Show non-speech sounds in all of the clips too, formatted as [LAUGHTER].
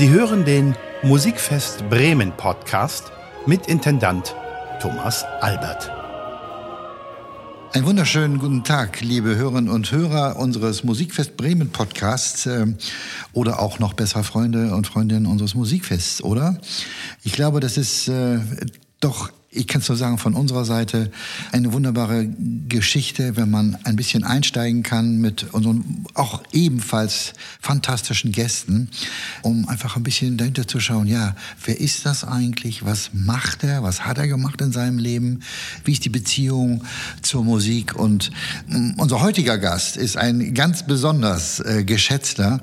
Sie hören den Musikfest Bremen Podcast mit Intendant Thomas Albert. Einen wunderschönen guten Tag, liebe Hörerinnen und Hörer unseres Musikfest Bremen Podcasts äh, oder auch noch besser Freunde und Freundinnen unseres Musikfests, oder? Ich glaube, das ist äh, doch ich kann es nur sagen, von unserer Seite eine wunderbare Geschichte, wenn man ein bisschen einsteigen kann mit unseren auch ebenfalls fantastischen Gästen, um einfach ein bisschen dahinter zu schauen, ja, wer ist das eigentlich? Was macht er? Was hat er gemacht in seinem Leben? Wie ist die Beziehung zur Musik? Und mm, unser heutiger Gast ist ein ganz besonders äh, geschätzter,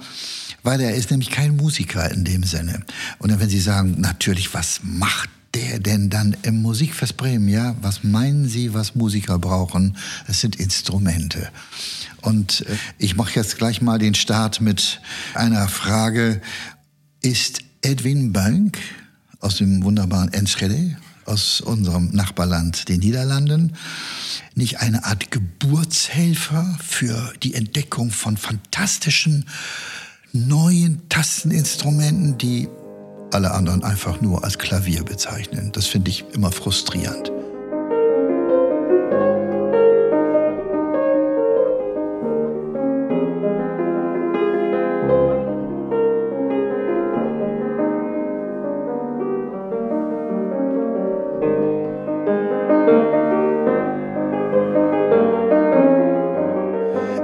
weil er ist nämlich kein Musiker in dem Sinne. Und wenn Sie sagen, natürlich, was macht der denn dann im Musikfest Bremen, ja, was meinen Sie, was Musiker brauchen? Es sind Instrumente. Und äh, ich mache jetzt gleich mal den Start mit einer Frage. Ist Edwin Bank aus dem wunderbaren Enschede, aus unserem Nachbarland, den Niederlanden, nicht eine Art Geburtshelfer für die Entdeckung von fantastischen neuen Tasteninstrumenten, die alle anderen einfach nur als Klavier bezeichnen. Das finde ich immer frustrierend.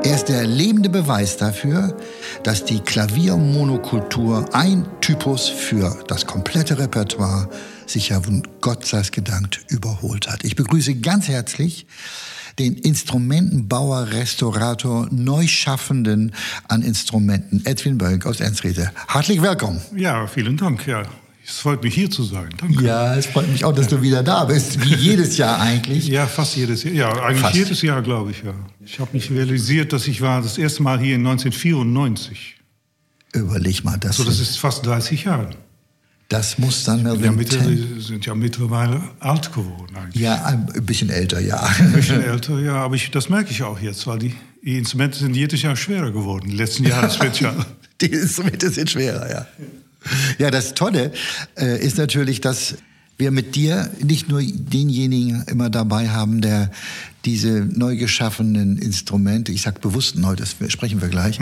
Er ist der lebende Beweis dafür, dass die Klaviermonokultur ein Typus für das komplette Repertoire sich ja, Gott sei gedankt, überholt hat. Ich begrüße ganz herzlich den Instrumentenbauer, Restaurator, Neuschaffenden an Instrumenten, Edwin Bölk aus Enschede. Herzlich willkommen. Ja, vielen Dank. Ja, es freut mich, hier zu sein. Danke. Ja, es freut mich auch, dass du wieder da bist, wie [LAUGHS] jedes Jahr eigentlich. Ja, fast jedes Jahr. Ja, eigentlich Fast. jedes Jahr, glaube ich, ja. Ich habe mich realisiert, dass ich war das erste Mal hier in 1994. Überleg mal, das, So, das ist fast 30 Jahre. das muss dann Ja, Ten- sind ja mittlerweile alt geworden eigentlich. Ja, ein bisschen älter, ja. Ein bisschen [LAUGHS] älter, ja, aber ich, das merke ich auch jetzt, weil die, die Instrumente sind jedes Jahr schwerer geworden. Die letzten Jahre, das [LAUGHS] wird ja... Die Instrumente sind schwerer, ja. [LAUGHS] Ja, das Tolle äh, ist natürlich, dass wir mit dir nicht nur denjenigen immer dabei haben, der diese neu geschaffenen Instrumente, ich sag bewusst neu, das sprechen wir gleich,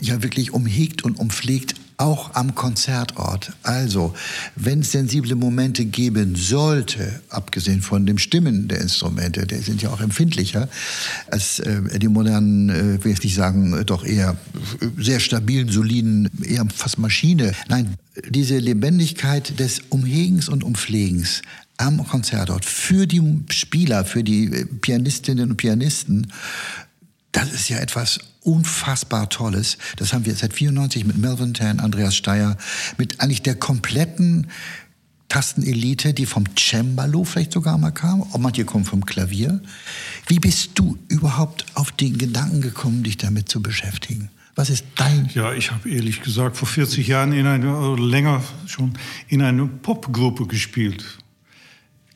ja wirklich umhegt und umpflegt, auch am Konzertort. Also, wenn es sensible Momente geben sollte, abgesehen von dem Stimmen der Instrumente, die sind ja auch empfindlicher als äh, die modernen, äh, will ich nicht sagen, äh, doch eher äh, sehr stabilen, soliden, eher fast Maschine. Nein, diese Lebendigkeit des Umhegens und Umpflegens am Konzertort für die Spieler, für die äh, Pianistinnen und Pianisten, das ist ja etwas unfassbar Tolles. Das haben wir seit 94 mit Melvin Tan, Andreas Steyer, mit eigentlich der kompletten Tastenelite, die vom Cembalo vielleicht sogar mal kam. Auch manche kommen vom Klavier. Wie bist du überhaupt auf den Gedanken gekommen, dich damit zu beschäftigen? Was ist dein... Ja, ich habe ehrlich gesagt vor 40 Jahren in einer, länger schon, in einer Popgruppe gespielt.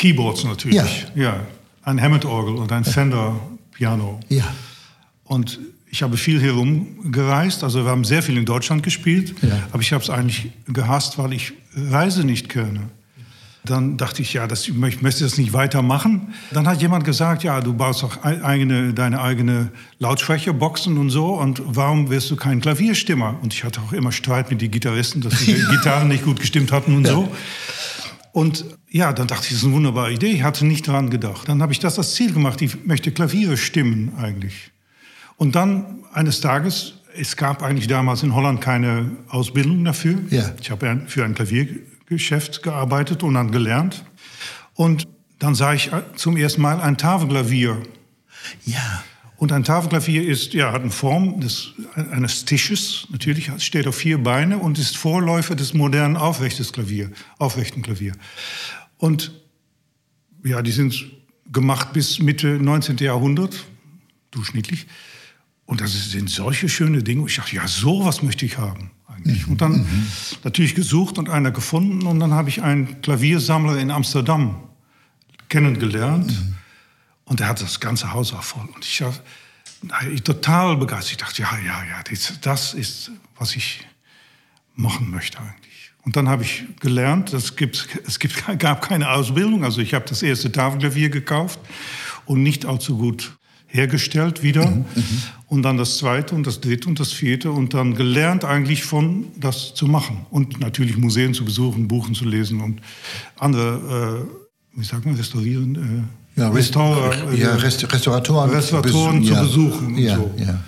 Keyboards natürlich. Ja. Ein Hammond-Orgel und ein Fender-Piano. Ja, Und ich habe viel herumgereist, also wir haben sehr viel in Deutschland gespielt, Ja. aber ich habe es eigentlich gehasst, weil ich Reise nicht könne. Dann dachte ich, ja, das, ich möchte das nicht weitermachen. Dann hat jemand gesagt, ja, du baust doch ei- eigene, deine eigene Lautsprecherboxen und so und warum wirst du kein Klavierstimmer? Und ich hatte auch immer Streit mit den Gitarristen, dass die [LAUGHS] Gitarren nicht gut gestimmt hatten und so. Und ja, dann dachte ich, das ist eine wunderbare Idee. Ich hatte nicht daran gedacht. Dann habe ich das als Ziel gemacht. Ich möchte Klaviere stimmen eigentlich. Und dann eines Tages, es gab eigentlich damals in Holland keine Ausbildung dafür. Ja. Ich habe für ein Klaviergeschäft gearbeitet und dann gelernt. Und dann sah ich zum ersten Mal ein Tafelklavier. ja, Und ein Tafelklavier ist, ja, hat eine Form des, eines Tisches, natürlich, es steht auf vier Beine und ist Vorläufer des modernen aufrechtes Klavier, aufrechten Klavier. Und ja, die sind gemacht bis Mitte 19. Jahrhundert, durchschnittlich. Und das sind solche schöne Dinge. Ich dachte, ja, sowas möchte ich haben eigentlich. Und dann natürlich gesucht und einer gefunden. Und dann habe ich einen Klaviersammler in Amsterdam kennengelernt. Und er hatte das ganze Haus auch voll. Und ich war ich total begeistert. Ich dachte, ja, ja, ja, das, das ist, was ich machen möchte eigentlich. Und dann habe ich gelernt, es, gibt, es gibt, [LAUGHS] gab keine Ausbildung. Also ich habe das erste Tafelklavier gekauft und nicht allzu gut hergestellt wieder. Mhm, mhm, und dann das zweite und das dritte und das vierte und dann gelernt eigentlich von das zu machen. Und natürlich Museen zu besuchen, Buchen zu lesen und andere, äh, wie sagt man, restaurieren. Äh, ja, Restaur, ja, Rest Restauratoren, Restauratoren zu besuchen. Ja, so. ja.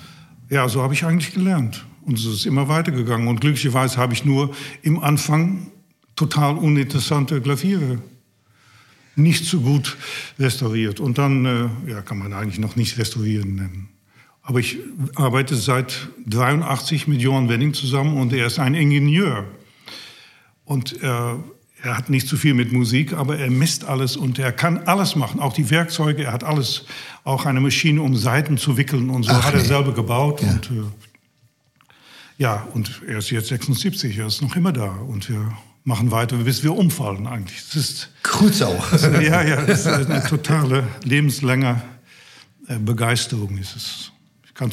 ja, so habe ich eigentlich gelernt. Und es ist immer weitergegangen. Und glücklicherweise habe ich nur im Anfang total uninteressante Klaviere nicht so gut restauriert. Und dann äh, ja, kann man eigentlich noch nicht restaurieren nennen. Aber ich arbeite seit 83 mit Johann Wenning zusammen und er ist ein Ingenieur. Und er, er hat nicht zu viel mit Musik, aber er misst alles und er kann alles machen, auch die Werkzeuge. Er hat alles, auch eine Maschine, um Seiten zu wickeln und so Ach, hat er nee. selber gebaut. Ja. Und, äh, ja, und er ist jetzt 76, er ist noch immer da und wir machen weiter, bis wir umfallen eigentlich. Das ist Kurzau. [LAUGHS] ja, ja, das ist eine totale lebenslange äh, Begeisterung ist es.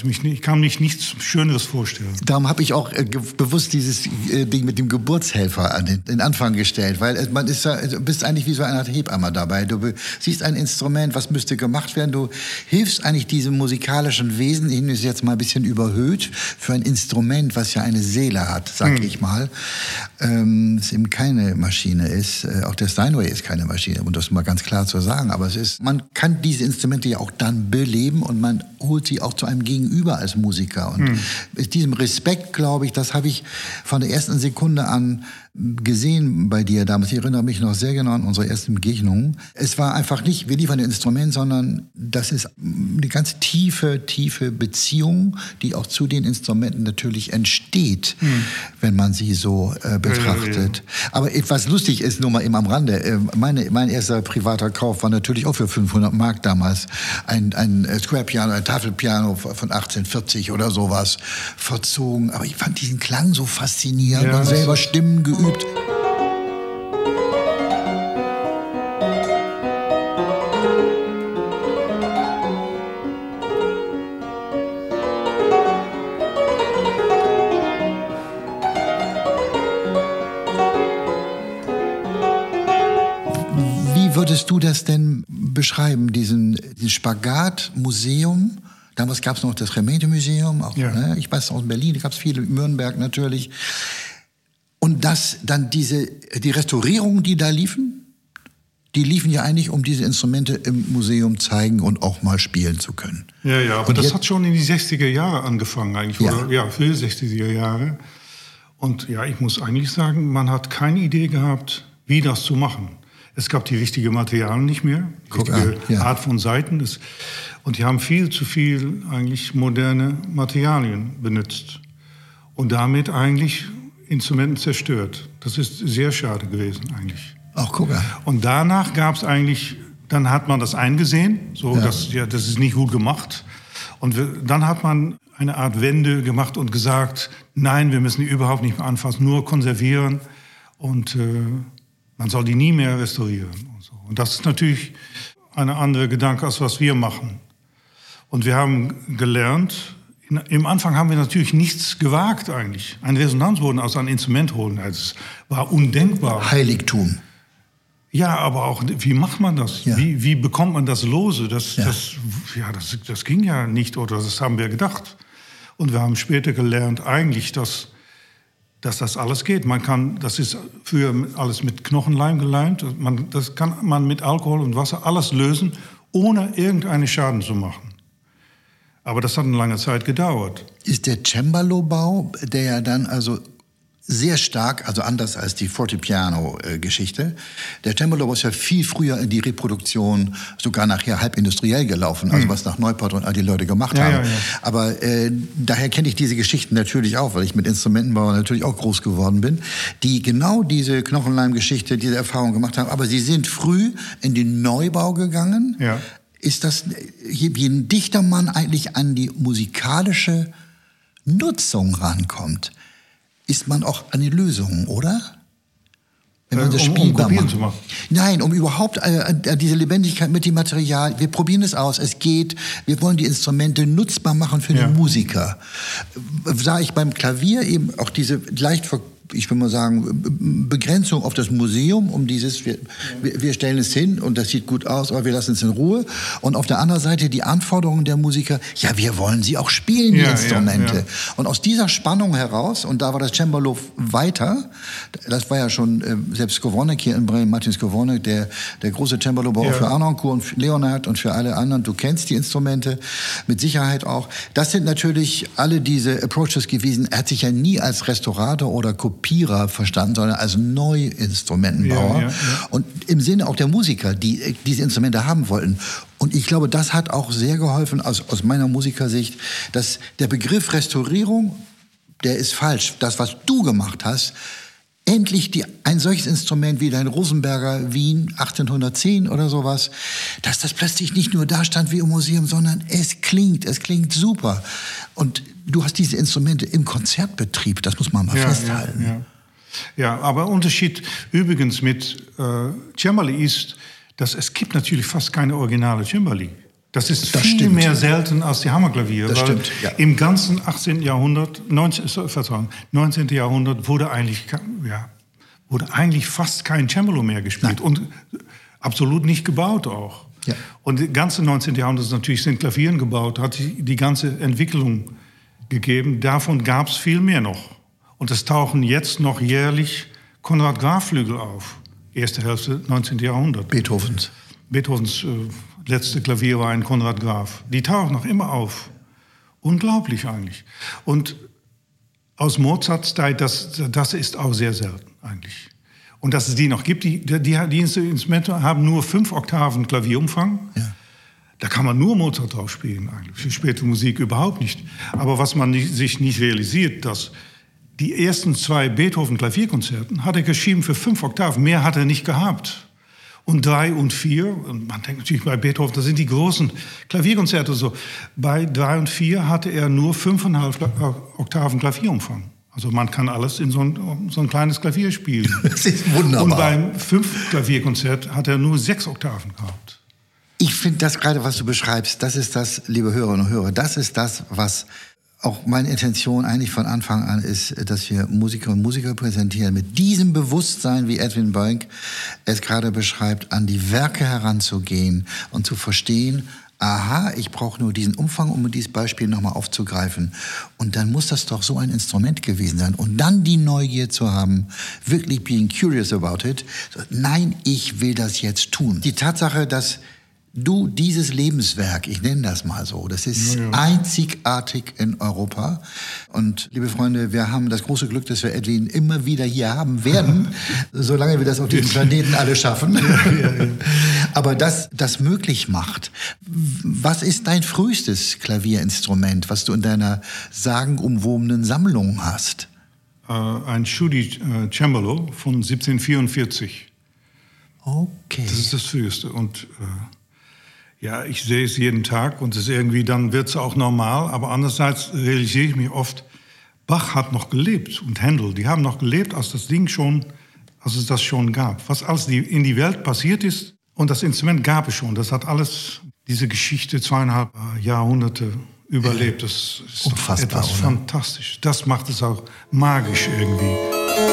Mich ich kann mich nichts Schöneres vorstellen. Darum habe ich auch äh, bewusst dieses äh, Ding mit dem Geburtshelfer an den, den Anfang gestellt, weil äh, man ist ja, du bist eigentlich wie so eine Art Hebamme dabei. Du siehst ein Instrument, was müsste gemacht werden. Du hilfst eigentlich diesem musikalischen Wesen, ich ist jetzt mal ein bisschen überhöht, für ein Instrument, was ja eine Seele hat, sag hm. ich mal. Ähm, es eben keine Maschine ist. Äh, auch der Steinway ist keine Maschine, um das mal ganz klar zu sagen. Aber es ist, man kann diese Instrumente ja auch dann beleben und man holt sie auch zu einem gegenüber als Musiker. Und hm. mit diesem Respekt, glaube ich, das habe ich von der ersten Sekunde an gesehen bei dir damals. Ich erinnere mich noch sehr genau an unsere ersten Begegnungen. Es war einfach nicht, wir liefern ein Instrument, sondern das ist eine ganz tiefe, tiefe Beziehung, die auch zu den Instrumenten natürlich entsteht, hm. wenn man sie so äh, betrachtet. Ja, ja, ja. Aber was lustig ist, nur mal eben am Rande, äh, meine, mein erster privater Kauf war natürlich auch für 500 Mark damals. Ein, ein Square Piano, ein Tafelpiano von 1840 oder sowas verzogen. Aber ich fand diesen Klang so faszinierend und selber Stimmen geübt geübt. Wie würdest du das denn beschreiben, diesen, diesen Spagat-Museum? Damals gab es noch das Remente-Museum, ja. ne? ich weiß aus Berlin, da gab es viele, in Nürnberg natürlich. Und dass dann diese, die Restaurierungen, die da liefen, die liefen ja eigentlich, um diese Instrumente im Museum zeigen und auch mal spielen zu können. Ja, ja, aber und das hat schon in die 60er Jahre angefangen eigentlich, ja. oder ja, für 60er Jahre. Und ja, ich muss eigentlich sagen, man hat keine Idee gehabt, wie das zu machen. Es gab die richtigen Materialien nicht mehr, die richtige ja. Art von Seiten. und die haben viel zu viel eigentlich moderne Materialien benutzt. Und damit eigentlich Instrumenten zerstört. Das ist sehr schade gewesen eigentlich. Ach, guck mal. Und danach gab es eigentlich, dann hat man das eingesehen, so ja. dass ja, das ist nicht gut gemacht. Und wir, dann hat man eine Art Wende gemacht und gesagt, nein, wir müssen die überhaupt nicht mehr anfassen, nur konservieren und äh, man soll die nie mehr restaurieren. Und, so. und das ist natürlich eine andere Gedanke, als was wir machen. Und wir haben gelernt, im Anfang haben wir natürlich nichts gewagt eigentlich. Ein Resonanzboden aus einem Instrument holen, das war undenkbar. Heiligtum. Ja, aber auch, wie macht man das? Ja. Wie, wie bekommt man das lose? Das, ja. Das, ja, das, das ging ja nicht oder das haben wir gedacht. Und wir haben später gelernt eigentlich, dass, dass das alles geht. Man kann, das ist früher alles mit Knochenleim geleimt. Man, das kann man mit Alkohol und Wasser alles lösen, ohne irgendeinen Schaden zu machen. Aber das hat eine lange Zeit gedauert. Ist der Cembalo-Bau, der ja dann also sehr stark, also anders als die Fortepiano-Geschichte. Der Cembalo ist ja viel früher in die Reproduktion, sogar nachher halb industriell gelaufen, also mhm. was nach Neuport und all die Leute gemacht ja, haben. Ja, ja. Aber äh, daher kenne ich diese Geschichten natürlich auch, weil ich mit Instrumentenbauern natürlich auch groß geworden bin, die genau diese Knochenleim-Geschichte, diese Erfahrung gemacht haben. Aber sie sind früh in den Neubau gegangen, ja ist das, wie ein Dichtermann eigentlich an die musikalische Nutzung rankommt, ist man auch an die Lösungen, oder? Wenn man das äh, um, spielbar um macht. Zu machen. Nein, um überhaupt äh, äh, diese Lebendigkeit mit dem Material. Wir probieren es aus. Es geht. Wir wollen die Instrumente nutzbar machen für ja. den Musiker. Sah ich beim Klavier eben auch diese leicht ver ich will mal sagen, Begrenzung auf das Museum, um dieses, wir, ja. wir stellen es hin und das sieht gut aus, aber wir lassen es in Ruhe. Und auf der anderen Seite die Anforderungen der Musiker, ja, wir wollen sie auch spielen, die ja, Instrumente. Ja, und aus dieser Spannung heraus, und da war das Cembalo weiter, das war ja schon äh, selbst Skowronek hier in Bremen, Martin Skowronek, der, der große Cembalo-Bauer für Arnoncourt und für Leonard und für alle anderen, du kennst die Instrumente, mit Sicherheit auch. Das sind natürlich alle diese Approaches gewesen. Er hat sich ja nie als Restaurator oder Kopierer verstanden, sondern als Neuinstrumentenbauer. Ja, ja. Und im Sinne auch der Musiker, die äh, diese Instrumente haben wollten. Und ich glaube, das hat auch sehr geholfen aus, aus meiner Musikersicht, dass der Begriff Restaurierung, der ist falsch. Das, was du gemacht hast, endlich die, ein solches Instrument wie dein Rosenberger Wien 1810 oder sowas, dass das plötzlich nicht nur da stand wie im Museum, sondern es klingt, es klingt super. Und du hast diese Instrumente im Konzertbetrieb, das muss man mal ja, festhalten. Ja, ja. ja, aber Unterschied übrigens mit äh, Cembali ist, dass es gibt natürlich fast keine originale Cembali. Das ist das viel stimmt. mehr selten als die Hammerklavier. Das stimmt, ja. Im ganzen 18. Jahrhundert, 19, Verzeihung, 19. Jahrhundert wurde eigentlich, ja, wurde eigentlich fast kein Cembalo mehr gespielt Nein. und absolut nicht gebaut auch. Ja. Und das ganze 19. Jahrhundert natürlich sind Klavieren gebaut, hat die ganze Entwicklung gegeben. Davon gab es viel mehr noch. Und es tauchen jetzt noch jährlich Konrad Graf Flügel auf. Erste Hälfte 19. Jahrhundert. Beethovens. Beethovens äh, letzte Klavier war ein Konrad Graf. Die tauchen noch immer auf. Unglaublich eigentlich. Und aus Mozarts Zeit, das, das ist auch sehr selten eigentlich. Und dass es die noch gibt, die, die, die Instrumente haben nur fünf Oktaven Klavierumfang. Ja. Da kann man nur Mozart drauf spielen eigentlich. Für späte Musik überhaupt nicht. Aber was man nicht, sich nicht realisiert, dass die ersten zwei Beethoven-Klavierkonzerten hat er geschrieben für fünf Oktaven. Mehr hat er nicht gehabt und drei und vier. Und man denkt natürlich bei Beethoven, das sind die großen Klavierkonzerte so. Bei drei und vier hatte er nur fünfeinhalb Oktaven Klavierumfang. Also man kann alles in so ein, so ein kleines Klavier spielen. [LAUGHS] Das ist wunderbar. Und beim fünf Klavierkonzert hat er nur sechs Oktaven gehabt. Ich finde das gerade, was du beschreibst, das ist das, liebe Hörerinnen und Hörer, das ist das, was auch meine Intention eigentlich von Anfang an ist, dass wir Musiker und Musiker präsentieren mit diesem Bewusstsein, wie Edwin Boink es gerade beschreibt, an die Werke heranzugehen und zu verstehen, aha, ich brauche nur diesen Umfang, um dieses Beispiel nochmal aufzugreifen. Und dann muss das doch so ein Instrument gewesen sein. Und dann die Neugier zu haben, wirklich being curious about it. Nein, ich will das jetzt tun. Die Tatsache, dass du dieses Lebenswerk, ich nenne das mal so, das ist ja, ja. einzigartig in Europa. Und liebe Freunde, wir haben das große Glück, dass wir Edwin immer wieder hier haben werden, [LAUGHS] solange wir das auf diesem Planeten alle schaffen. Ja, [LAUGHS] Aber das, das möglich macht. Was ist dein frühestes Klavierinstrument, was du in deiner sagenumwobenen Sammlung hast? Äh, ein Schudi äh, Cembalo von 1744. Okay. Das ist das früheste. Und äh, ja, ich sehe es jeden Tag und es ist irgendwie, dann wird es auch normal. Aber andererseits realisiere ich mich oft, Bach hat noch gelebt und Händel, die haben noch gelebt, als das Ding schon, als es das schon gab. Was alles in die Welt passiert ist und das Instrument gab es schon. Das hat alles, diese Geschichte zweieinhalb Jahrhunderte überlebt. Das ist Unfassbar, etwas oder? fantastisch. Das macht es auch magisch irgendwie.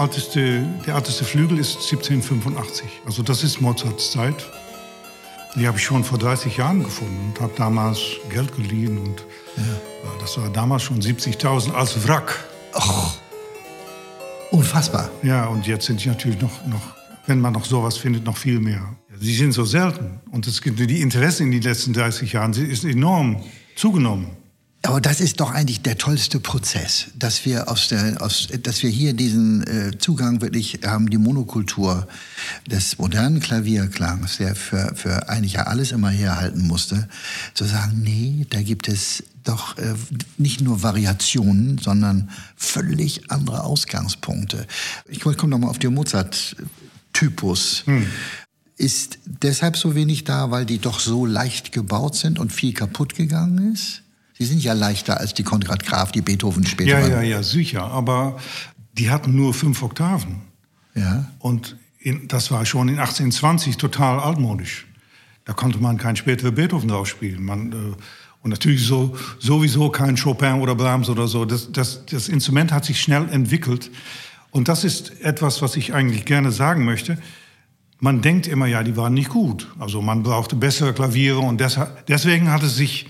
Älteste, der älteste Flügel ist 1785. Also das ist Mozarts Zeit. Die habe ich schon vor 30 Jahren gefunden und habe damals Geld geliehen. Und ja. das war damals schon 70.000 als Wrack. Och, unfassbar. Ja, und jetzt sind die natürlich noch, noch, wenn man noch sowas findet, noch viel mehr. Sie sind so selten. Und das, die Interesse in den letzten 30 Jahren ist enorm zugenommen. Aber das ist doch eigentlich der tollste Prozess, dass wir aus der, aus, dass wir hier diesen äh, Zugang wirklich haben, die Monokultur des modernen Klavierklangs, der für, für eigentlich ja alles immer herhalten musste, zu sagen, nee, da gibt es doch äh, nicht nur Variationen, sondern völlig andere Ausgangspunkte. Ich komme nochmal auf den Mozart-Typus. Hm. Ist deshalb so wenig da, weil die doch so leicht gebaut sind und viel kaputt gegangen ist? Die sind ja leichter als die Konrad Graf, die Beethoven später. Ja, ja, ja, sicher. Aber die hatten nur fünf Oktaven. Ja. Und in, das war schon in 1820 total altmodisch. Da konnte man kein späterer Beethoven drauf spielen. Man, äh, und natürlich so, sowieso kein Chopin oder Brahms oder so. Das, das, das Instrument hat sich schnell entwickelt. Und das ist etwas, was ich eigentlich gerne sagen möchte. Man denkt immer, ja, die waren nicht gut. Also man brauchte bessere Klaviere und deshalb, deswegen hat es sich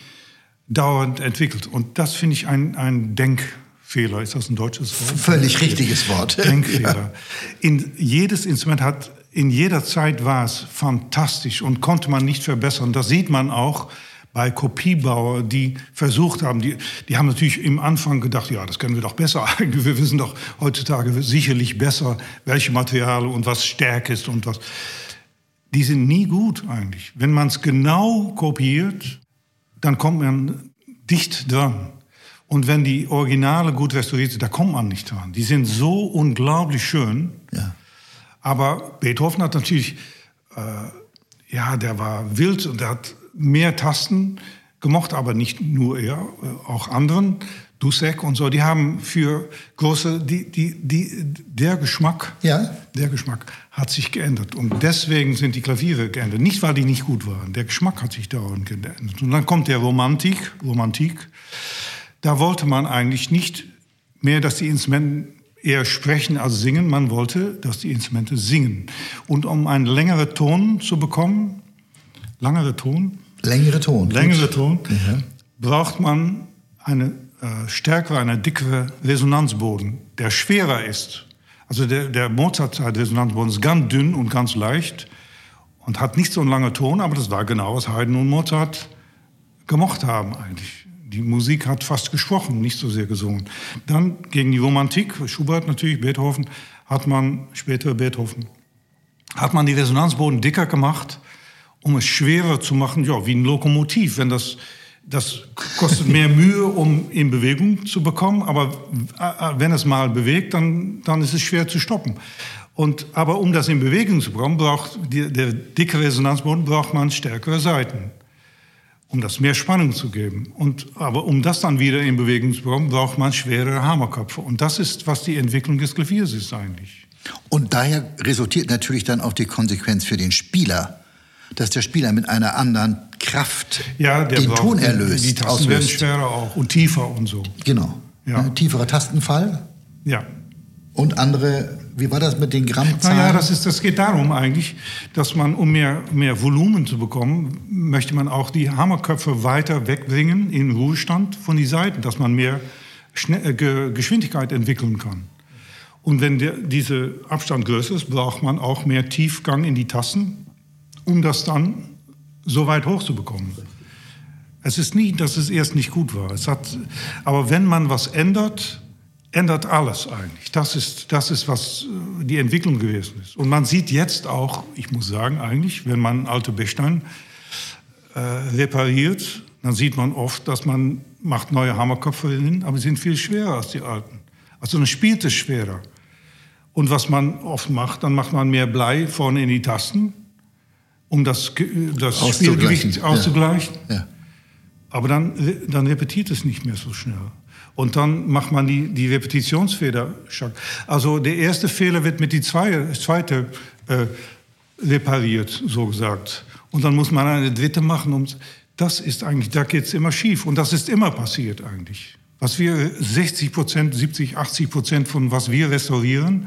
dauernd entwickelt. Und das finde ich ein, ein Denkfehler. Ist das ein deutsches Wort? Völlig richtiges Wort. [LAUGHS] Denkfehler. Ja. In, jedes Instrument hat, in jeder Zeit war es fantastisch und konnte man nicht verbessern. Das sieht man auch bei Kopiebauer, die versucht haben, die, die haben natürlich im Anfang gedacht, ja, das können wir doch besser. [LAUGHS] Wir wissen doch heutzutage sicherlich besser, welche Materialien und was stark ist und was. Die sind nie gut eigentlich. Wenn man es genau kopiert, dann kommt man dicht dran. Und wenn die Originale gut restauriert sind, da kommt man nicht dran. Die sind so unglaublich schön. Ja. Aber Beethoven hat natürlich, äh, ja, der war wild und der hat mehr Tasten gemocht, aber nicht nur er, äh, auch anderen. Dussek und so, die haben für große, die, die, die, der Geschmack, ja. der Geschmack hat sich geändert. Und deswegen sind die Klaviere geändert. Nicht, weil die nicht gut waren. Der Geschmack hat sich dauernd geändert. Und dann kommt der Romantik, Romantik. Da wollte man eigentlich nicht mehr, dass die Instrumente eher sprechen als singen. Man wollte, dass die Instrumente singen. Und um einen längeren Ton zu bekommen, langere Ton, längere Ton, längere Ton, ja. braucht man eine äh, stärkere, eine dickere Resonanzboden, der schwerer ist. Also der, der Mozart-Resonanzboden ist ganz dünn und ganz leicht und hat nicht so einen langen Ton, aber das war genau, was Haydn und Mozart gemocht haben eigentlich. Die Musik hat fast gesprochen, nicht so sehr gesungen. Dann gegen die Romantik, Schubert natürlich, Beethoven, hat man, später Beethoven, hat man die Resonanzboden dicker gemacht, um es schwerer zu machen, ja, wie ein Lokomotiv. Wenn das das kostet mehr Mühe, um in Bewegung zu bekommen, aber äh, wenn es mal bewegt, dann, dann ist es schwer zu stoppen. Und, aber um das in Bewegung zu bekommen, braucht die, der dicke Resonanzboden braucht man stärkere Seiten, um das mehr Spannung zu geben. Und, aber um das dann wieder in Bewegung zu bekommen, braucht man schwerere Hammerköpfe. Und das ist, was die Entwicklung des Klaviers ist eigentlich. Und daher resultiert natürlich dann auch die Konsequenz für den Spieler, dass der Spieler mit einer anderen Kraft ja, den Ton erlöst. Die Tasten werden schwerer auch und tiefer und so. Genau. Ja. Ein tieferer Tastenfall. Ja. Und andere, wie war das mit den Grammzahlen? Naja, das, ist, das geht darum eigentlich, dass man, um mehr, mehr Volumen zu bekommen, möchte man auch die Hammerköpfe weiter wegbringen in Ruhestand von den Seiten, dass man mehr Schnell, äh, Geschwindigkeit entwickeln kann. Und wenn der, dieser Abstand größer ist, braucht man auch mehr Tiefgang in die Tasten, um das dann so weit hochzubekommen. Es ist nie, dass es erst nicht gut war. Es hat, aber wenn man was ändert, ändert alles eigentlich. Das ist, das ist, was äh, die Entwicklung gewesen ist. Und man sieht jetzt auch, ich muss sagen, eigentlich, wenn man alte Bechstein äh, repariert, dann sieht man oft, dass man macht neue Hammerköpfe hin, aber sie sind viel schwerer als die alten. Also man spielt es schwerer. Und was man oft macht, dann macht man mehr Blei vorne in die Tasten um das, das Spielgewicht auszugleichen. Ja. Ja. Aber dann, dann repetiert es nicht mehr so schnell. Und dann macht man die, die Repetitionsfehler. Also der erste Fehler wird mit die zweite, zweite äh, repariert, so gesagt. Und dann muss man eine dritte machen. Um, das ist eigentlich, da geht es immer schief. Und das ist immer passiert eigentlich. Was wir 60 Prozent, 70, 80 Prozent von was wir restaurieren,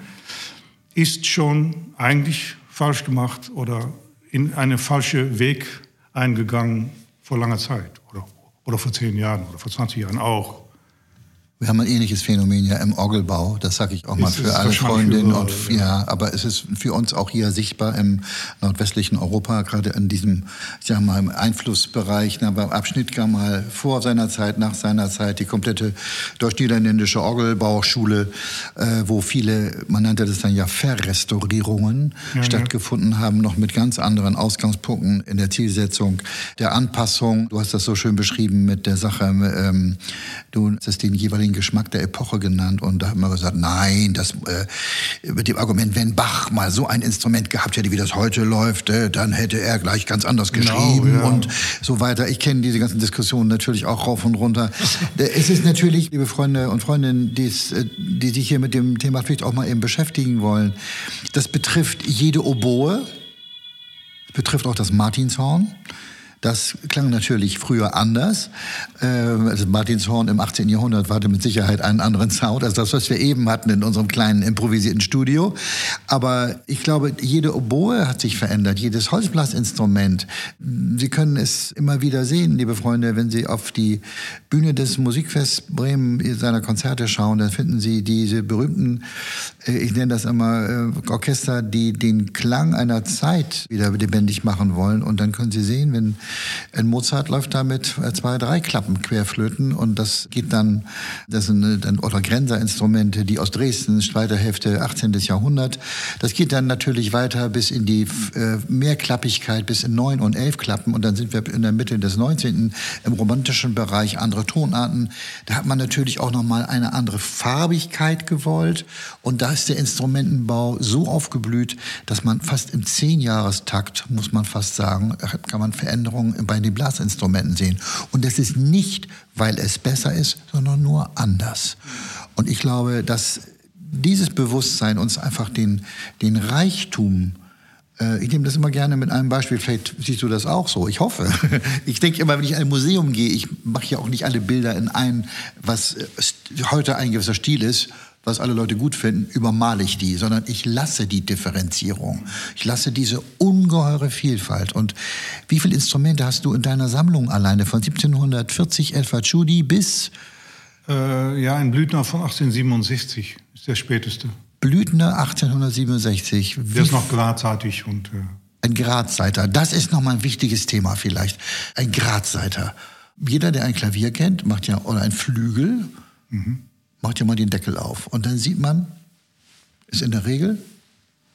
ist schon eigentlich falsch gemacht oder in einen falschen Weg eingegangen vor langer Zeit oder, oder vor zehn Jahren oder vor 20 Jahren auch. Wir haben ein ähnliches Phänomen ja im Orgelbau. Das sage ich auch mal Es für alle Freundinnen überall, und ja. aber es ist für uns auch hier sichtbar im nordwestlichen Europa, gerade in diesem, ich sag mal, im Einflussbereich. Na, beim Abschnitt kam mal vor seiner Zeit, nach seiner Zeit die komplette deutsch-niederländische Orgelbauschule, äh, wo viele, man nannte das dann ja Verrestaurierungen stattgefunden haben, noch mit ganz anderen Ausgangspunkten in der Zielsetzung, der Anpassung. Du hast das so schön beschrieben mit der Sache, ähm, du hast den jeweiligen Geschmack der Epoche genannt und da haben wir gesagt, nein, das äh, mit dem Argument, wenn Bach mal so ein Instrument gehabt hätte, wie das heute läuft, äh, dann hätte er gleich ganz anders Genau, geschrieben ja. und so weiter. Ich kenne diese ganzen Diskussionen natürlich auch rauf und runter. [LAUGHS] Äh, es ist natürlich, liebe Freunde und Freundinnen, äh, die sich hier mit dem Thema vielleicht auch mal eben beschäftigen wollen, das betrifft jede Oboe, betrifft auch das Martinshorn. Das klang natürlich früher anders. Äh, Also Martinshorn im 18. Jahrhundert hatte mit Sicherheit einen anderen Sound als das, was wir eben hatten in unserem kleinen improvisierten Studio. Aber ich glaube, jede Oboe hat sich verändert, jedes Holzblasinstrument. Sie können es immer wieder sehen, liebe Freunde, wenn Sie auf die Bühne des Musikfests Bremen seiner Konzerte schauen, dann finden Sie diese berühmten, äh, ich nenne das immer äh, Orchester, die den Klang einer Zeit wieder lebendig machen wollen. Und dann können Sie sehen, wenn ein Mozart läuft da mit äh, zwei, drei Klappen querflöten und das geht dann, das sind äh, dann oder Grenzer-Instrumente, die aus Dresden, zweite Hälfte 18. Jahrhundert. Das geht dann natürlich weiter bis in die äh, Mehrklappigkeit, bis in neun und elf Klappen und dann sind wir in der Mitte des 19. im romantischen Bereich andere Tonarten. Da hat man natürlich auch nochmal eine andere Farbigkeit gewollt und da ist der Instrumentenbau so aufgeblüht, dass man fast im Zehnjahrestakt, muss man fast sagen, kann man Veränderungen bei den Blasinstrumenten sehen. Und das ist nicht, weil es besser ist, sondern nur anders. Und ich glaube, dass dieses Bewusstsein uns einfach den, den Reichtum äh, ich nehme das immer gerne mit einem Beispiel. Vielleicht siehst du das auch so. Ich hoffe. [LAUGHS] Ich denke immer, wenn ich in ein Museum gehe, ich mache ja auch nicht alle Bilder in einem, was äh, heute ein gewisser Stil ist, was alle Leute gut finden, übermale ich die, sondern ich lasse die Differenzierung. Ich lasse diese ungeheure Vielfalt. Und wie viele Instrumente hast du in deiner Sammlung alleine von 1740 El Facciudi bis Äh, ja, ein Blüthner von 1867 ist der späteste. Blüthner 1867? Wie Der ist noch gradzeitig und äh, Ein Gradseiter, das ist nochmal ein wichtiges Thema vielleicht. Ein Gradseiter. Jeder, der ein Klavier kennt, macht ja, oder ein Flügel, macht ja mal den Deckel auf. Und dann sieht man, ist in der Regel,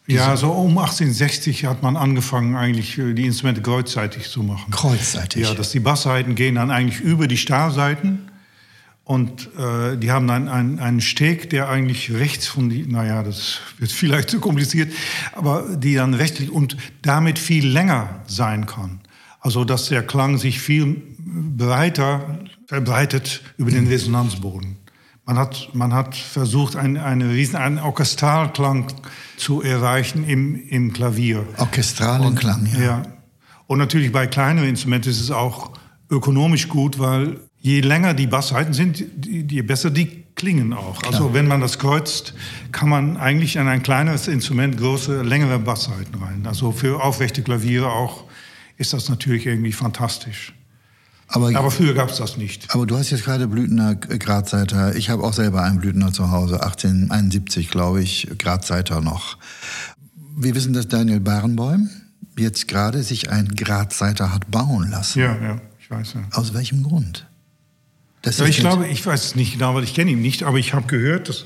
ja, so um 1860 hat man angefangen, eigentlich äh, die Instrumente kreuzzeitig zu machen. Kreuzseitig. Ja, dass die Bassseiten gehen dann eigentlich über die Stahlseiten und äh, die haben dann einen, einen Steg, der eigentlich rechts von die, naja, das wird [LAUGHS] vielleicht zu kompliziert, aber die dann rechts liegt und damit viel länger sein kann. Also dass der Klang sich viel breiter verbreitet über den Resonanzboden. Man hat, man hat versucht, ein, eine riesen, einen Orchestralklang zu erreichen im, im Klavier. Orchestralen Klang, ja. Ja. Und natürlich bei kleineren Instrumenten ist es auch ökonomisch gut, weil je länger die Bassseiten sind, je besser die klingen auch. Also wenn man das kreuzt, kann man eigentlich in ein kleineres Instrument große, längere Bassseiten rein. Also für aufrechte Klaviere auch ist das natürlich irgendwie fantastisch. Aber, Aber aber, früher gab es das nicht. du hast jetzt gerade Blüthner Gradseiter. Ich habe auch selber einen Blüthner zu Hause, 1871, glaube ich, Gradseiter noch. Wir wissen, dass Daniel Barenboim jetzt gerade sich einen Gradseiter hat bauen lassen. Ja, ja, ich weiß. Ja. Aus welchem Grund? Das Ja, ist ich glaube, ich weiß es nicht genau, weil ich kenne ihn nicht, aber ich habe gehört, dass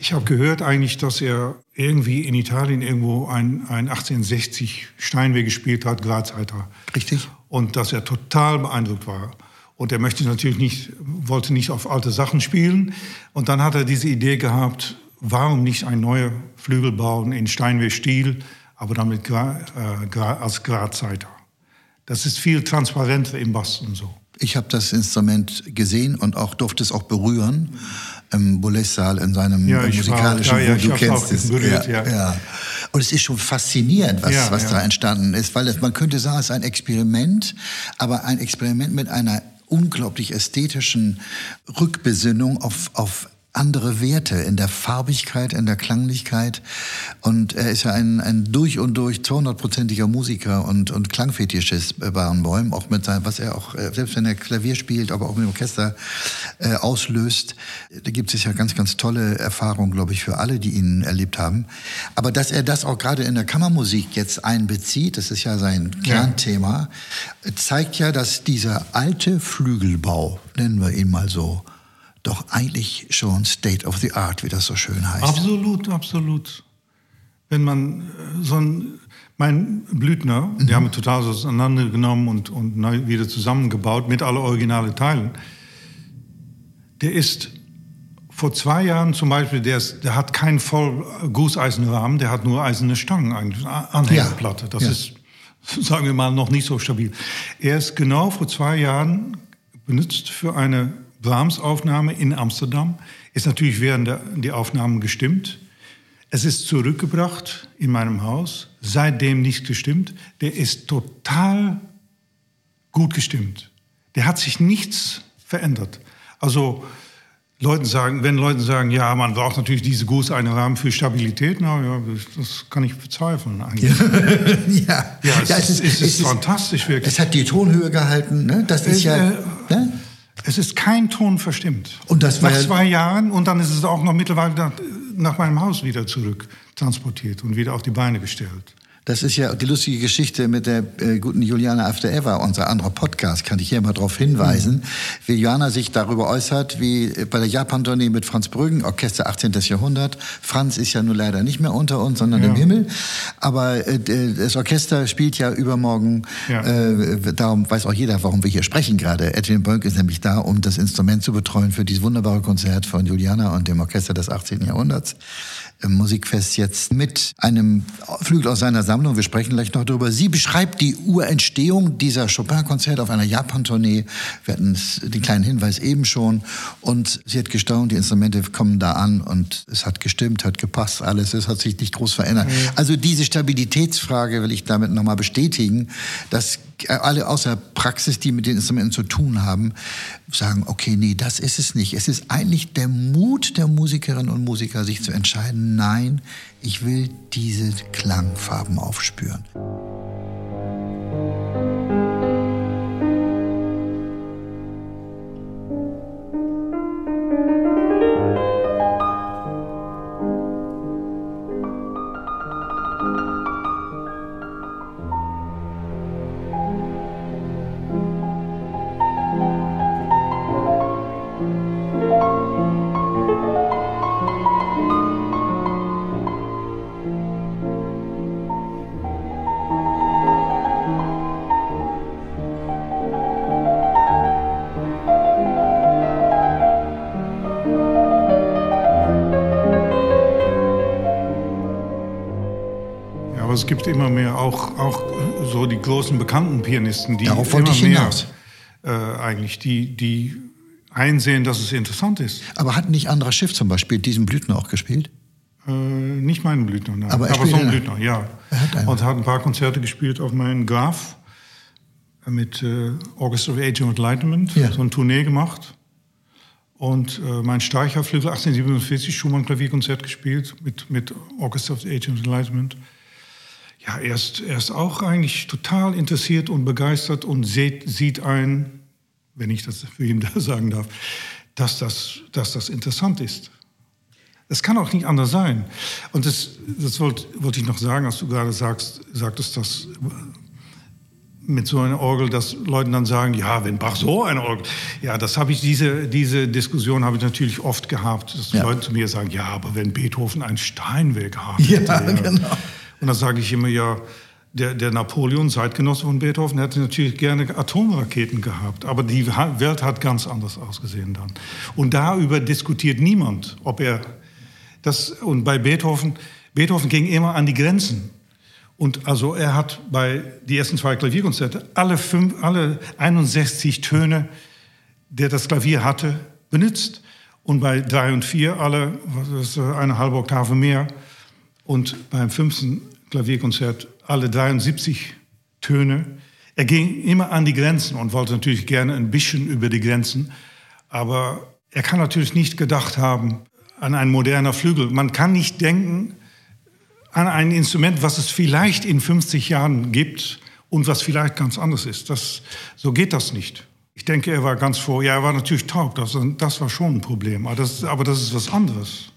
ich habe gehört eigentlich, dass er irgendwie in Italien irgendwo ein, ein 1860 Steinweg gespielt hat, Gradseiter. Richtig. Und dass er total beeindruckt war. Und er möchte natürlich nicht, wollte nicht auf alte Sachen spielen. Und dann hat er diese Idee gehabt, warum nicht ein neuer Flügel bauen in Steinweg-Stil, aber dann mit äh, als Gradseiter. Das ist viel transparenter im und so. Ich habe das Instrument gesehen und auch durfte es auch berühren im Boulez-Saal in seinem Ja, ich musikalischen, war- ja, ja, du kennst es. berührt, ja, ja. Und es ist schon faszinierend, was, was da entstanden ist, weil es, man könnte sagen, es ist ein Experiment, aber ein Experiment mit einer unglaublich ästhetischen Rückbesinnung auf, auf andere Werte in der Farbigkeit, in der Klanglichkeit. Und er ist ja ein, ein durch und durch 200-prozentiger Musiker und, und Klangfetischist bei Barenbäum, auch mit seinem, was er auch, äh, selbst wenn er Klavier spielt, aber auch mit dem Orchester äh, auslöst. Da gibt es ja ganz, ganz tolle Erfahrungen, glaube ich, für alle, die ihn erlebt haben. Aber dass er das auch gerade in der Kammermusik jetzt einbezieht, das ist ja sein Kernthema, ja. zeigt ja, dass dieser alte Flügelbau, nennen wir ihn mal so, doch eigentlich schon State of the Art, wie das so schön heißt. Absolut, absolut. Wenn man äh, so ein, mein Blüthner, mhm. die haben wir total auseinandergenommen und, und neu wieder zusammengebaut mit alle originalen Teilen. Der ist vor zwei Jahren zum Beispiel, der, ist, der hat keinen voll Gusseisenrahmen, der hat nur eiserne Stangen, eigentlich Anhängerplatte. Das ja. ist, [LAUGHS] sagen wir mal, noch nicht so stabil. Er ist genau vor zwei Jahren benutzt für eine Brahms-Aufnahme in Amsterdam. Ist natürlich während der die Aufnahmen gestimmt. Es ist zurückgebracht in meinem Haus, seitdem nicht gestimmt. Der ist total gut gestimmt. Der hat sich nichts verändert. Also Leuten sagen, wenn Leute sagen, ja, man braucht natürlich diese große Rahmen für Stabilität, na ja, das kann ich bezweifeln eigentlich. ja, [LAUGHS] ja, es, ja, es, ist, es, ist, es ist fantastisch wirklich. Es hat die Tonhöhe gehalten, ne? Das ist ja. Äh, ne? Es ist kein Ton verstimmt. Und das war nach zwei Jahren und dann ist es auch noch mittlerweile nach, nach meinem Haus wieder zurück transportiert und wieder auf die Beine gestellt. Das ist ja die lustige Geschichte mit der äh, guten Juliana After Ever, unser anderer Podcast, kann ich hier mal darauf hinweisen, mhm. wie Juliana sich darüber äußert, wie bei der Japan-Tournee mit Franz Brüggen, Orchester 18. Jahrhundert. Franz ist ja nun leider nicht mehr unter uns, sondern ja. im Himmel. Aber äh, das Orchester spielt ja übermorgen, ja. Äh, darum weiß auch jeder, warum wir hier sprechen gerade. Edwin Bönk ist nämlich da, um das Instrument zu betreuen für dieses wunderbare Konzert von Juliana und dem Orchester des 18. Jahrhunderts. Musikfest jetzt mit einem Flügel aus seiner Sammlung. Wir sprechen gleich noch darüber. Sie beschreibt die Urentstehung dieser Chopin-Konzerte auf einer Japan-Tournee. Wir hatten den kleinen Hinweis eben schon. Und sie hat gestaunt, die Instrumente kommen da an und es hat gestimmt, hat gepasst, alles. Es hat sich nicht groß verändert. Mhm. Also diese Stabilitätsfrage will ich damit nochmal bestätigen, dass alle außer Praxis, die mit den Instrumenten zu tun haben, sagen, okay, nee, das ist es nicht. Es ist eigentlich der Mut der Musikerinnen und Musiker, sich zu entscheiden, nein, ich will diese Klangfarben aufspüren. Gibt immer mehr auch, auch so die großen bekannten Pianisten, die Darauf immer mehr äh, eigentlich, die, die einsehen, dass es interessant ist. Aber hat nicht Andra Schiff zum Beispiel diesen Blüthner auch gespielt? Äh, nicht meinen Blüthner, nein. Aber, Aber so einen Blüthner, ja. Hat und hat ein paar Konzerte gespielt auf meinen Graf mit äh, Orchestra of Age and Enlightenment, ja. so ein Tournee gemacht. Und äh, mein Streicherflügel 1847 Schumann Klavierkonzert gespielt mit, mit Orchestra of Age and Enlightenment ja, er ist, er ist auch eigentlich total interessiert und begeistert und sieht, sieht ein, wenn ich das für ihn [LAUGHS] da sagen darf, dass das, dass das interessant ist. Es kann auch nicht anders sein. Und das, das wollte wollt ich noch sagen, als du gerade sagst, sagtest, dass mit so einer Orgel, dass Leute dann sagen, ja, wenn Bach so eine Orgel, ja, das habe ich, diese, diese Diskussion habe ich natürlich oft gehabt, dass ja. Leute zu mir sagen, ja, aber wenn Beethoven ein Steinweg hat. Ja, ja, genau. Und da sage ich immer, ja, der, der Napoleon, Zeitgenosse von Beethoven, hätte natürlich gerne Atomraketen gehabt. Aber die Welt hat ganz anders ausgesehen dann. Und darüber diskutiert niemand, ob er das, und bei Beethoven, Beethoven ging immer an die Grenzen. Und also er hat bei die ersten zwei Klavierkonzerte alle, fünf, alle 61 Töne, der das Klavier hatte, benutzt. Und bei drei und vier alle, was ist, eine halbe Oktave mehr. Und beim fünften Klavierkonzert alle 73 Töne. Er ging immer an die Grenzen und wollte natürlich gerne ein bisschen über die Grenzen. Aber er kann natürlich nicht gedacht haben an einen moderner Flügel. Man kann nicht denken an ein Instrument, was es vielleicht in 50 Jahren gibt und was vielleicht ganz anders ist. Das, so geht das nicht. Ich denke, er war ganz vor. Ja, er war natürlich taub. Das, das war schon ein Problem. Aber das, aber das ist was anderes.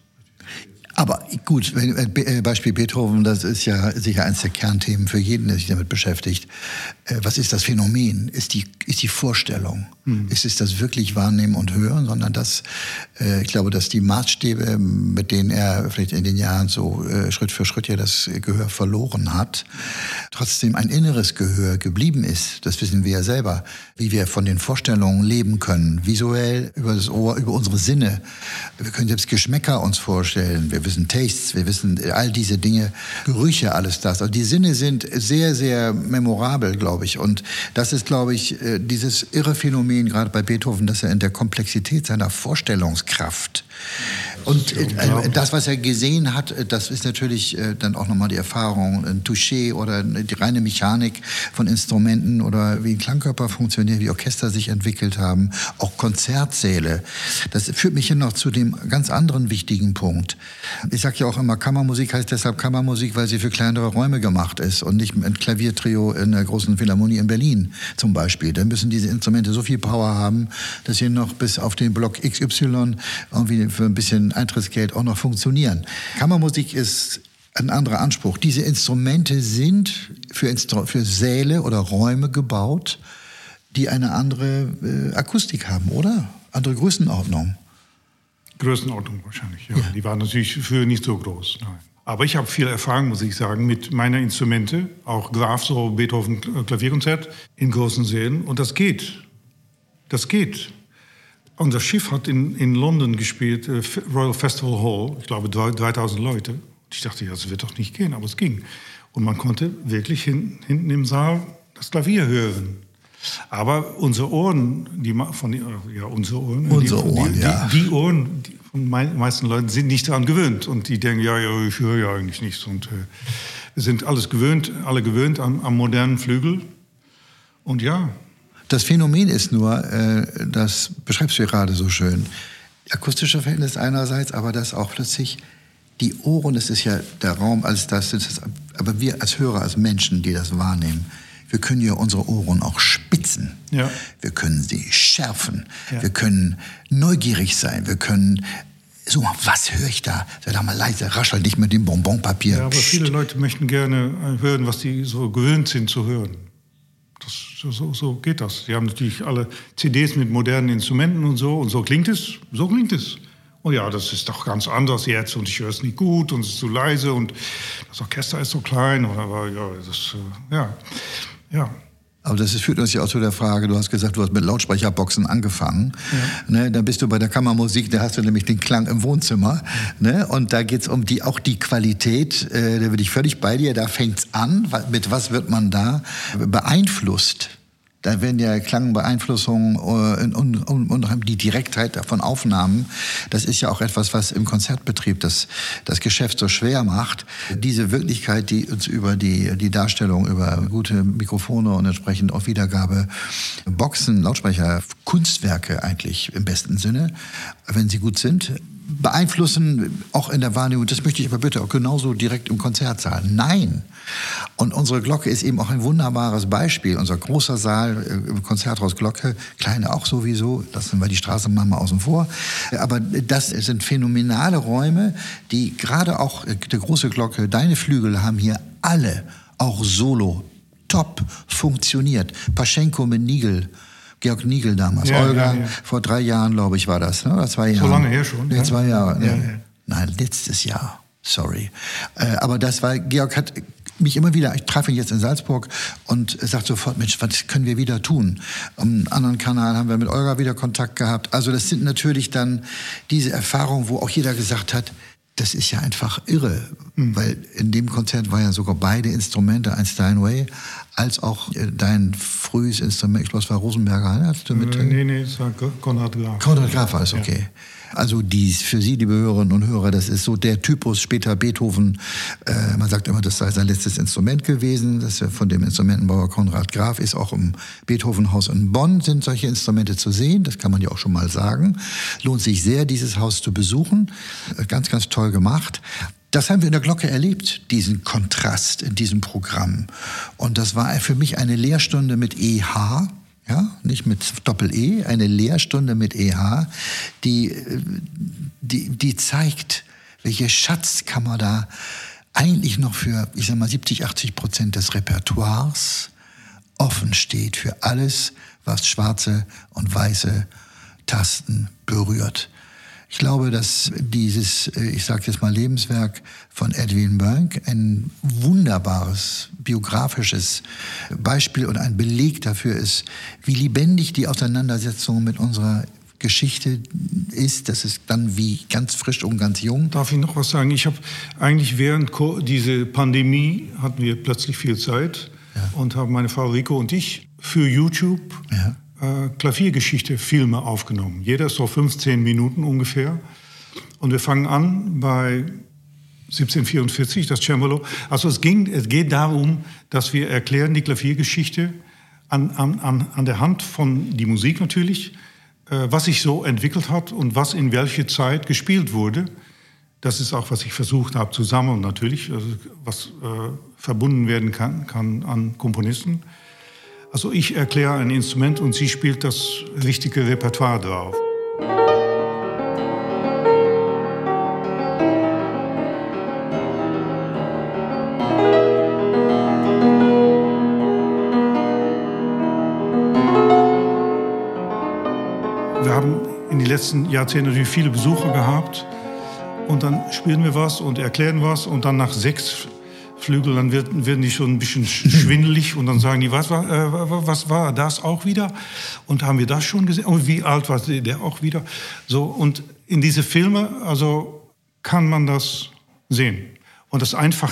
Aber gut, äh, Beispiel Beethoven, das ist ja sicher eines der Kernthemen für jeden, der sich damit beschäftigt. Äh, was ist das Phänomen? Ist die, ist die Vorstellung? Mhm. Ist es das wirklich Wahrnehmen und Hören, sondern das, äh, ich glaube, dass die Maßstäbe, mit denen er vielleicht in den Jahren so Schritt für Schritt ja das Gehör verloren hat, trotzdem ein inneres Gehör geblieben ist. Das wissen wir ja selber, wie wir von den Vorstellungen leben können, visuell, über das Ohr, über unsere Sinne. Wir können selbst Geschmäcker uns vorstellen. Wir wissen Tastes, wir wissen all diese Dinge, Gerüche, alles das. Also die Sinne sind sehr, sehr memorabel, glaube ich. Und das ist, glaube ich, äh, dieses irre Phänomen, gerade bei Beethoven, dass er in der Komplexität seiner Vorstellungskraft und äh, das, was er gesehen hat, äh, das ist natürlich äh, dann auch nochmal die Erfahrung, ein Touché oder die reine Mechanik von Instrumenten oder wie ein Klangkörper funktioniert, wie Orchester sich entwickelt haben, auch Konzertsäle. Das führt mich hier noch zu dem ganz anderen wichtigen Punkt. Ich sage ja auch immer, Kammermusik heißt deshalb Kammermusik, weil sie für kleinere Räume gemacht ist und nicht ein Klaviertrio in der großen Philharmonie in Berlin zum Beispiel. Dann müssen diese Instrumente so viel Power haben, dass sie noch bis auf den Block XY irgendwie für ein bisschen Eintrittsgeld auch noch funktionieren. Kammermusik ist ein anderer Anspruch. Diese Instrumente sind für, Instru für Säle oder Räume gebaut, die eine andere äh, Akustik haben, oder? Andere Größenordnung. Größenordnung wahrscheinlich, ja. ja. Die waren natürlich früher nicht so groß. Nein. Aber ich habe viel Erfahrung, muss ich sagen, mit meinen Instrumente, auch Graf, so Beethoven Klavierkonzert in großen Sälen. Und das geht. Das geht. Unser Schiff hat in, in London gespielt, äh, Royal Festival Hall, ich glaube 3000 Leute. Ich dachte, ja, das wird doch nicht gehen, aber es ging. Und man konnte wirklich hin, hinten im Saal das Klavier hören. Aber unsere Ohren, die von ja unsere Ohren, unsere die, Ohren, die, ja. die, die Ohren die von den meisten Leuten sind nicht daran gewöhnt und die denken, ja, ja, ich höre ja eigentlich nichts und äh, wir sind alles gewöhnt, alle gewöhnt am, am modernen Flügel und ja, das Phänomen ist nur, äh, das beschreibst du gerade so schön, akustische Verhältnis einerseits, aber dass auch plötzlich die Ohren, das ist ja der Raum als das, das ist, aber wir als Hörer, als Menschen, die das wahrnehmen, wir können ja unsere Ohren auch spitzen. Ja. Wir können sie schärfen. Ja. Wir können neugierig sein. Wir können so, was höre ich da? Sei doch mal leise, raschel nicht mit dem Bonbonpapier. Ja, aber Psst. viele Leute möchten gerne hören, was sie so gewöhnt sind zu hören. Das, so, so geht das. Sie haben natürlich alle CDs mit modernen Instrumenten und so. Und so klingt es. So klingt es. Oh ja, das ist doch ganz anders jetzt und ich höre es nicht gut und es ist zu leise und das Orchester ist so klein. Aber ja, das, äh, ja, ja. Aber das führt uns ja auch zu der Frage, du hast gesagt, du hast mit Lautsprecherboxen angefangen. Ja. Ne, dann bist du bei der Kammermusik, da hast du nämlich den Klang im Wohnzimmer. Ne? Und da geht's um die, auch die Qualität, äh, da bin ich völlig bei dir, da fängt's an. Mit was wird man da beeinflusst? Da werden ja Klangbeeinflussungen und, und, und, die Direktheit von Aufnahmen, das ist ja auch etwas, was im Konzertbetrieb das, das Geschäft so schwer macht. Diese Wirklichkeit, die uns über die, die Darstellung, über gute Mikrofone und entsprechend auch Wiedergabe, Boxen, Lautsprecher, Kunstwerke eigentlich im besten Sinne, wenn sie gut sind, beeinflussen, auch in der Wahrnehmung. Das möchte ich aber bitte auch genauso direkt im Konzertsaal. Nein. Und unsere Glocke ist eben auch ein wunderbares Beispiel. Unser großer Saal äh, im Konzerthaus Glocke, kleine auch sowieso, lassen wir die Straßenbahn mal außen vor. Aber das sind phänomenale Räume, die gerade auch äh, die große Glocke, deine Flügel haben hier alle, auch solo, top funktioniert. Paschenko mit Nigel Georg Nigel damals, ja, Olga, ja, ja. vor drei Jahren, glaube ich, war das, ne? oder zwei Jahre. So lange her schon. Ja, zwei Jahre. Ne? Nein, letztes Jahr. Sorry. Äh, aber das war, Georg hat mich immer wieder, ich traf ihn jetzt in Salzburg und sagt sofort, Mensch, was können wir wieder tun? Am anderen Kanal haben wir mit Olga wieder Kontakt gehabt. Also das sind natürlich dann diese Erfahrungen, wo auch jeder gesagt hat, das ist ja einfach irre, mhm. weil in dem Konzert war ja sogar beide Instrumente, ein Steinway als auch äh, dein frühes Instrument, ich glaube, es war Rosenberger, ne? hast du mit? Äh, nee, nee, es war Konrad Graf. Konrad Graf war es, okay. Ja. Also die, für Sie, liebe Hörerinnen und Hörer, das ist so der Typus später Beethoven. Äh, man sagt immer, das sei sein letztes Instrument gewesen. Das von dem Instrumentenbauer Konrad Graf ist auch im Beethovenhaus in Bonn sind solche Instrumente zu sehen. Das kann man ja auch schon mal sagen. Lohnt sich sehr, dieses Haus zu besuchen. Äh, ganz, ganz toll gemacht. Das haben wir in der Glocke erlebt, diesen Kontrast in diesem Programm. Und das war für mich eine Lehrstunde mit EH ja, nicht mit Doppel-E, eine Lehrstunde mit EH, die, die, die zeigt, welche Schatzkammer da eigentlich noch für, ich sag mal, 70, 80 Prozent des Repertoires offen steht für alles, was schwarze und weiße Tasten berührt. Ich glaube, dass dieses, äh, ich sage jetzt mal, Lebenswerk von Edwin Burke ein wunderbares biografisches Beispiel und ein Beleg dafür ist, wie lebendig die Auseinandersetzung mit unserer Geschichte ist. Das ist dann wie ganz frisch und ganz jung. Darf ich noch was sagen? Ich habe eigentlich während dieser Pandemie hatten wir plötzlich viel Zeit ja. und haben meine Frau Rico und ich für YouTube ja äh, Klaviergeschichte Filme aufgenommen. Jeder ist so 15 Minuten ungefähr. Und wir fangen an bei 1744, das Cembalo. Also es, ging, es geht darum, dass wir erklären die Klaviergeschichte an, an, an der Hand von die Musik natürlich, äh, was sich so entwickelt hat und was in welche Zeit gespielt wurde. Das ist auch, was ich versucht habe zu sammeln natürlich, also was äh, verbunden werden kann, kann an Komponisten. Also ich erkläre ein Instrument und sie spielt das richtige Repertoire drauf. Wir haben in den letzten Jahrzehnten natürlich viele Besucher gehabt und dann spielen wir was und erklären was und dann nach sechs Flügel, dann werden, werden die schon ein bisschen schwindelig und dann sagen die, was war, äh, was war das auch wieder? Und haben wir das schon gesehen? Und wie alt war der auch wieder? So, und in diese Filme, also kann man das sehen. Und das einfach,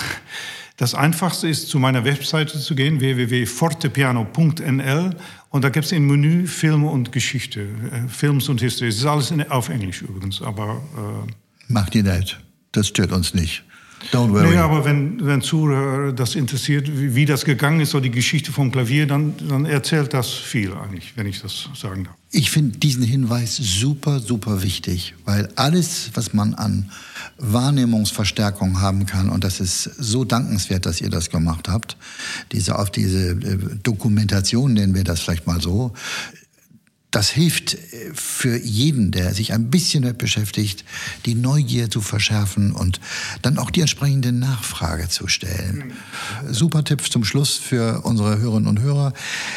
das Einfachste ist, zu meiner Webseite zu gehen, www.fortepiano.nl und da gibt es im Menü Filme und Geschichte, äh, Films und History. Das ist alles in, auf Englisch übrigens, aber... Äh, Macht ihr nicht. Das stört uns nicht. Don't worry. Nee, aber wenn, wenn Zuhörer das interessiert, wie, wie, das gegangen ist, so die Geschichte vom Klavier, dann, dann erzählt das viel eigentlich, wenn ich das sagen darf. Ich finde diesen Hinweis super, super wichtig, weil alles, was man an Wahrnehmungsverstärkung haben kann, und das ist so dankenswert, dass ihr das gemacht habt, diese, auf diese äh, Dokumentation nennen wir das vielleicht mal so, das hilft äh, für jeden, der sich ein bisschen damit beschäftigt, die Neugier zu verschärfen und dann auch die entsprechende Nachfrage zu stellen. Super Tipp zum Schluss für unsere Hörerinnen und Hörer.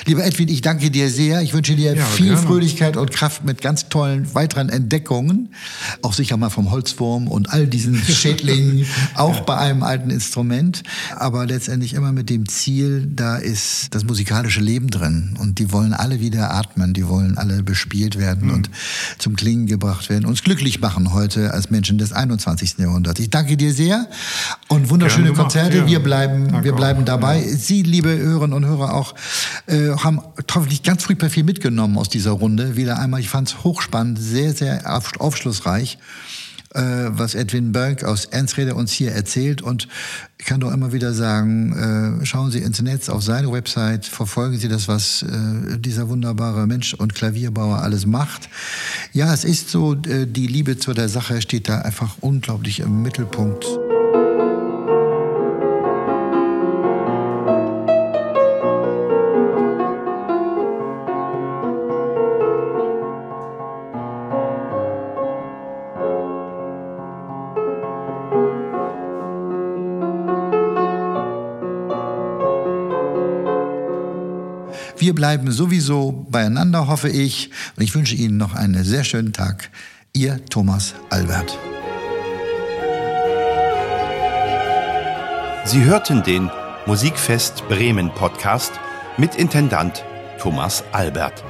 Lieber Edwin, ich danke dir sehr. Ich wünsche dir ja, viel gerne. Fröhlichkeit und Kraft mit ganz tollen weiteren Entdeckungen. Auch sicher mal vom Holzwurm und all diesen [LAUGHS] Schädlingen, auch bei einem alten Instrument. Aber letztendlich immer mit dem Ziel, da ist das musikalische Leben drin. Und die wollen alle wieder atmen, die wollen alle alle bespielt werden mhm. und zum Klingen gebracht werden, uns glücklich machen heute als Menschen des 21. Jahrhunderts. Ich danke dir sehr und wunderschöne Konzerte. Wir bleiben, wir bleiben dabei. Ja. Sie, liebe Hörerinnen und Hörer, auch äh, haben hoffentlich ganz furchtbar viel mitgenommen aus dieser Runde. Wieder einmal, ich fand es hochspannend, sehr, sehr aufschlussreich. Äh, was Edwin Berg aus Enschede uns hier erzählt. Und ich kann doch immer wieder sagen, äh, schauen Sie ins Netz auf seine Website, verfolgen Sie das, was äh, dieser wunderbare Mensch und Klavierbauer alles macht. Ja, es ist so, die Liebe zu der Sache steht da einfach unglaublich im Mittelpunkt. Bleiben sowieso beieinander, hoffe ich. Und ich wünsche Ihnen noch einen sehr schönen Tag. Ihr Thomas Albert. Sie hörten den Musikfest Bremen Podcast mit Intendant Thomas Albert.